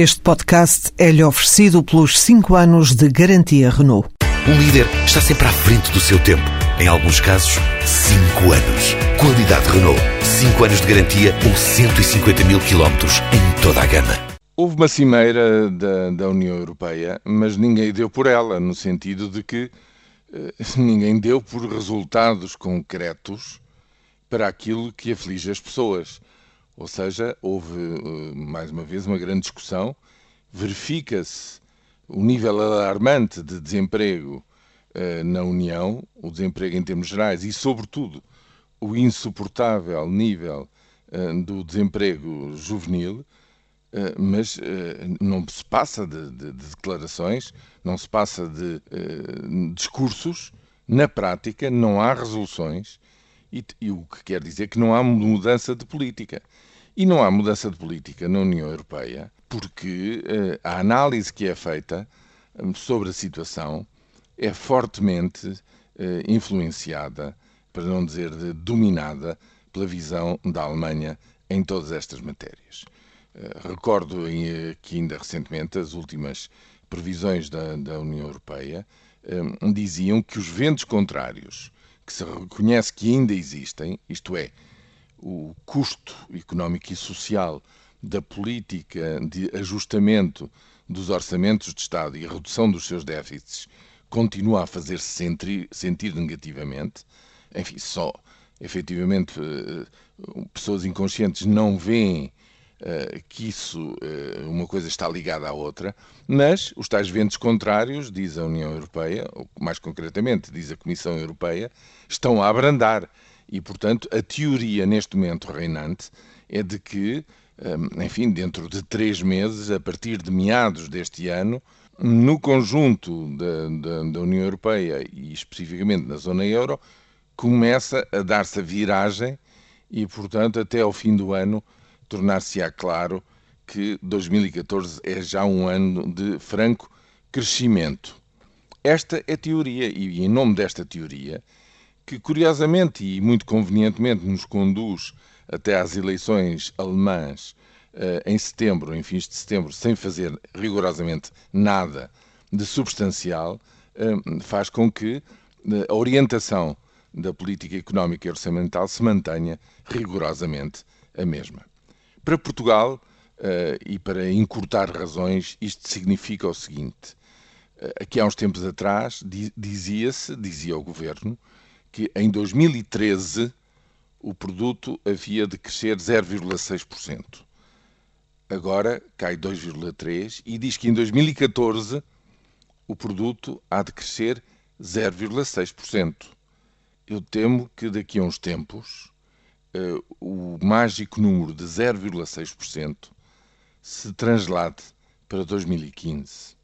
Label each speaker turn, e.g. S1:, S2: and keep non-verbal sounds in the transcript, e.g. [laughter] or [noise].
S1: Este podcast é-lhe oferecido pelos 5 anos de garantia Renault.
S2: Um líder está sempre à frente do seu tempo. Em alguns casos, 5 anos. Qualidade Renault. 5 anos de garantia ou 150 mil quilómetros em toda a gama.
S3: Houve uma cimeira da, da, União Europeia, mas ninguém deu por ela, no sentido de que eh, [laughs] ninguém deu por resultados concretos para aquilo que aflige as pessoas. Ou seja, houve eh, mais uma vez uma grande discussão, verifica-se o nível alarmante de desemprego uh, na União, o desemprego em termos gerais e, sobretudo, o insuportável nível uh, do desemprego juvenil, uh, mas não se passa de, de, de, declarações, não se passa de discursos, na prática não há resoluções, e, e o que quer dizer que não há mudança de política. E não há mudança de política na União Europeia porque uh, a análise que é feita um, sobre a situação é fortemente uh, influenciada, para não dizer dominada, pela visão da Alemanha em todas estas matérias. Uh, recordo que ainda recentemente as últimas previsões da, da União Europeia um, diziam que os ventos contrários, que se reconhece que ainda existem, isto é, o custo económico e social da política de ajustamento dos orçamentos de Estado e a redução dos seus déficits continua a fazer-se sentir, negativamente. Enfim, só efetivamente eh, pessoas inconscientes não veem que isso, uh, uma coisa está ligada à outra, mas os tais ventos contrários, diz a União Europeia, ou mais concretamente diz a Comissão Europeia, estão a abrandar. E, portanto, a teoria neste momento reinante é de que, hum, enfim, dentro de três meses, a partir de meados deste ano, no conjunto da, da, da União Europeia e especificamente na zona euro, começa a dar-se a viragem e, portanto, até ao fim do ano, tornar-se-á claro que 2014 é já um ano de franco crescimento. Esta é a teoria, e em nome desta teoria, que curiosamente e muito convenientemente nos conduz até às eleições alemãs uh, em setembro, em fins de setembro, sem fazer rigorosamente nada de substancial, uh, faz com que uh, a orientação da política económica e orçamental se mantenha rigorosamente a mesma. Para Portugal, e para encurtar razões, isto significa o seguinte: aqui há uns tempos atrás dizia-se, dizia o governo, que em 2013 o produto havia de crescer 0,6%. Agora cai 2,3% e diz que em 2014 o produto há de crescer 0,6%. Eu temo que daqui a uns tempos uh, o mágico número de 0,6% se translade para 2015